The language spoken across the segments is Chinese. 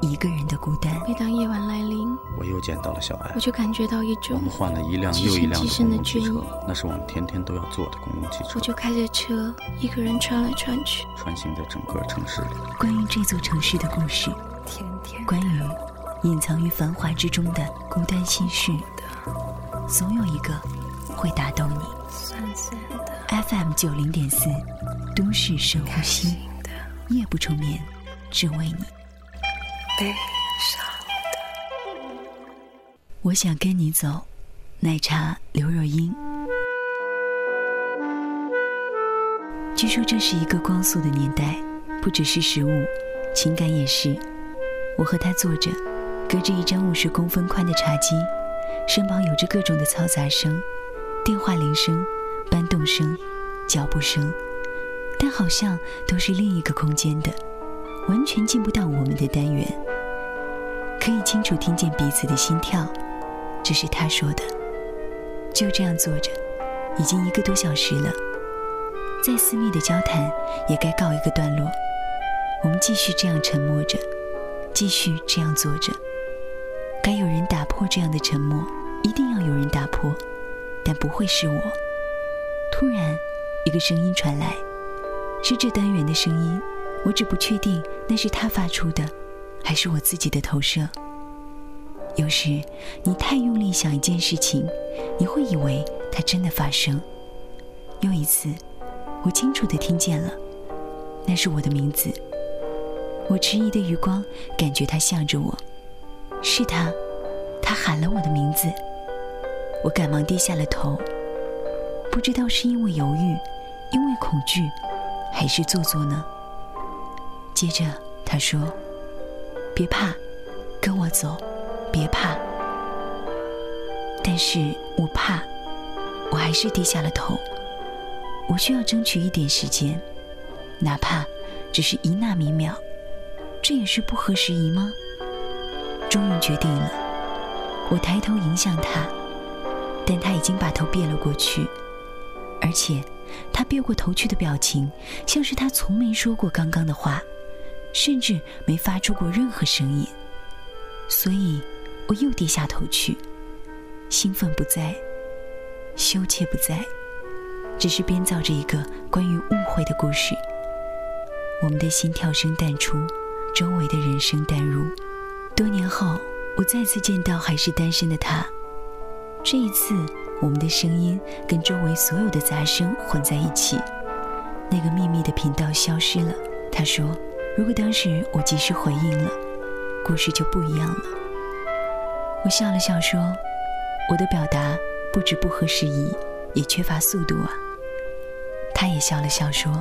一个人的孤单。每当夜晚来临，我又见到了小艾我。就感觉到一我种们换了一辆又一辆的公共汽车那是我们天天都要坐的公共汽车我，就开着车，一个人穿来穿去。穿行在整个城市里。关于这座城市的故事，天天关于隐藏于繁华之中的孤单心事，总有一个会打动你。酸酸的，FM 九零点四，都市深呼吸，的，夜不成眠，只为你。悲伤。我想跟你走，奶茶刘若英。据说这是一个光速的年代，不只是食物，情感也是。我和他坐着，隔着一张五十公分宽的茶几，身旁有着各种的嘈杂声、电话铃声、搬动声、脚步声，但好像都是另一个空间的，完全进不到我们的单元。可以清楚听见彼此的心跳，这是他说的。就这样坐着，已经一个多小时了。再私密的交谈也该告一个段落。我们继续这样沉默着，继续这样坐着。该有人打破这样的沉默，一定要有人打破，但不会是我。突然，一个声音传来，是这单元的声音。我只不确定那是他发出的，还是我自己的投射。有时，你太用力想一件事情，你会以为它真的发生。又一次，我清楚地听见了，那是我的名字。我迟疑的余光感觉他向着我，是他，他喊了我的名字。我赶忙低下了头，不知道是因为犹豫，因为恐惧，还是做作呢？接着他说：“别怕，跟我走，别怕。”但是我怕，我还是低下了头。我需要争取一点时间，哪怕只是一纳米秒，这也是不合时宜吗？终于决定了，我抬头迎向他，但他已经把头别了过去，而且他别过头去的表情，像是他从没说过刚刚的话，甚至没发出过任何声音。所以，我又低下头去，兴奋不在，羞怯不在。只是编造着一个关于误会的故事。我们的心跳声淡出，周围的人声淡入。多年后，我再次见到还是单身的他。这一次，我们的声音跟周围所有的杂声混在一起。那个秘密的频道消失了。他说：“如果当时我及时回应了，故事就不一样了。”我笑了笑说：“我的表达不止不合时宜，也缺乏速度啊。”他也笑了笑说：“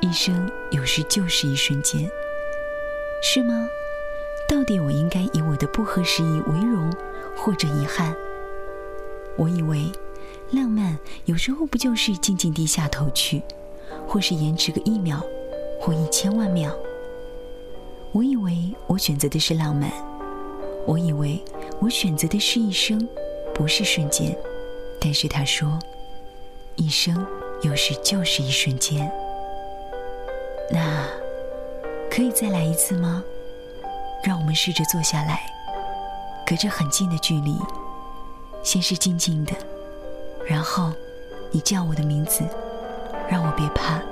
一生有时就是一瞬间，是吗？到底我应该以我的不合时宜为荣，或者遗憾？我以为，浪漫有时候不就是静静低下头去，或是延迟个一秒，或一千万秒？我以为我选择的是浪漫，我以为我选择的是一生，不是瞬间。但是他说，一生。”有时就是一瞬间，那可以再来一次吗？让我们试着坐下来，隔着很近的距离，先是静静的，然后你叫我的名字，让我别怕，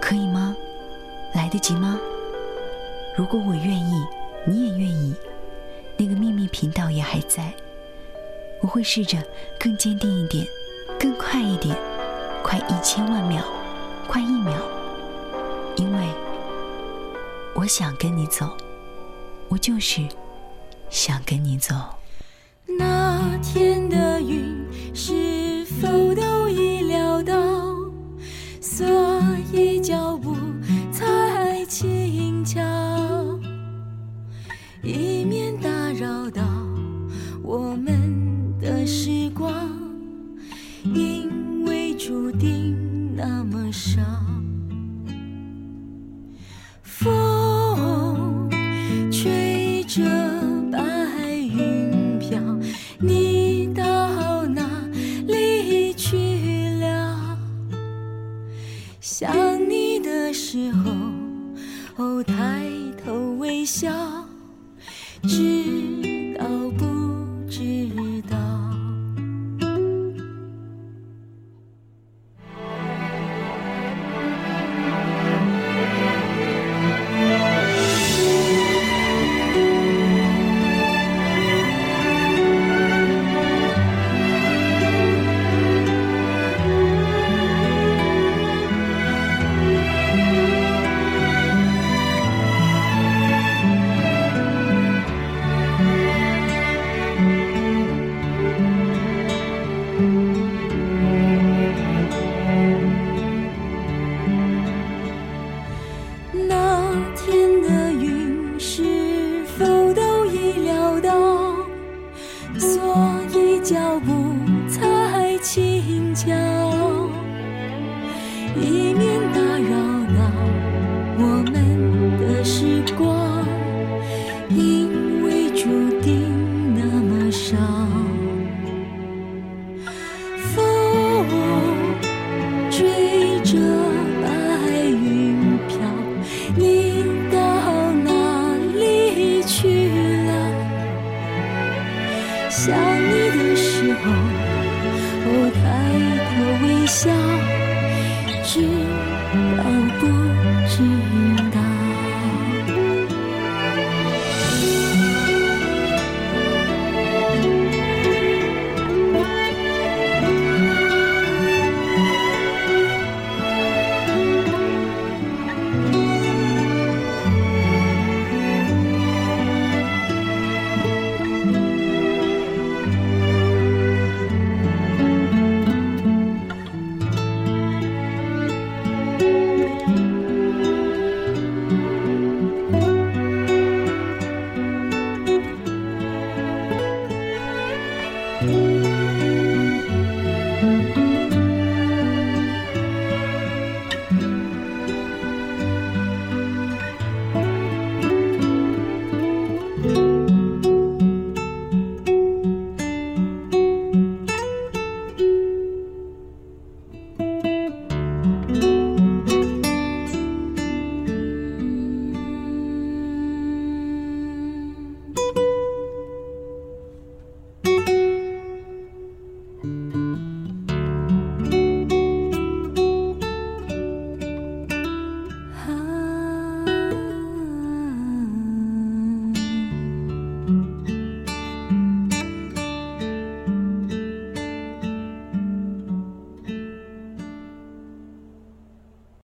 可以吗？来得及吗？如果我愿意，你也愿意，那个秘密频道也还在，我会试着更坚定一点，更快一点。快一千万秒，快一秒，因为我想跟你走，我就是想跟你走。们的时光。角，一面笑，知道不知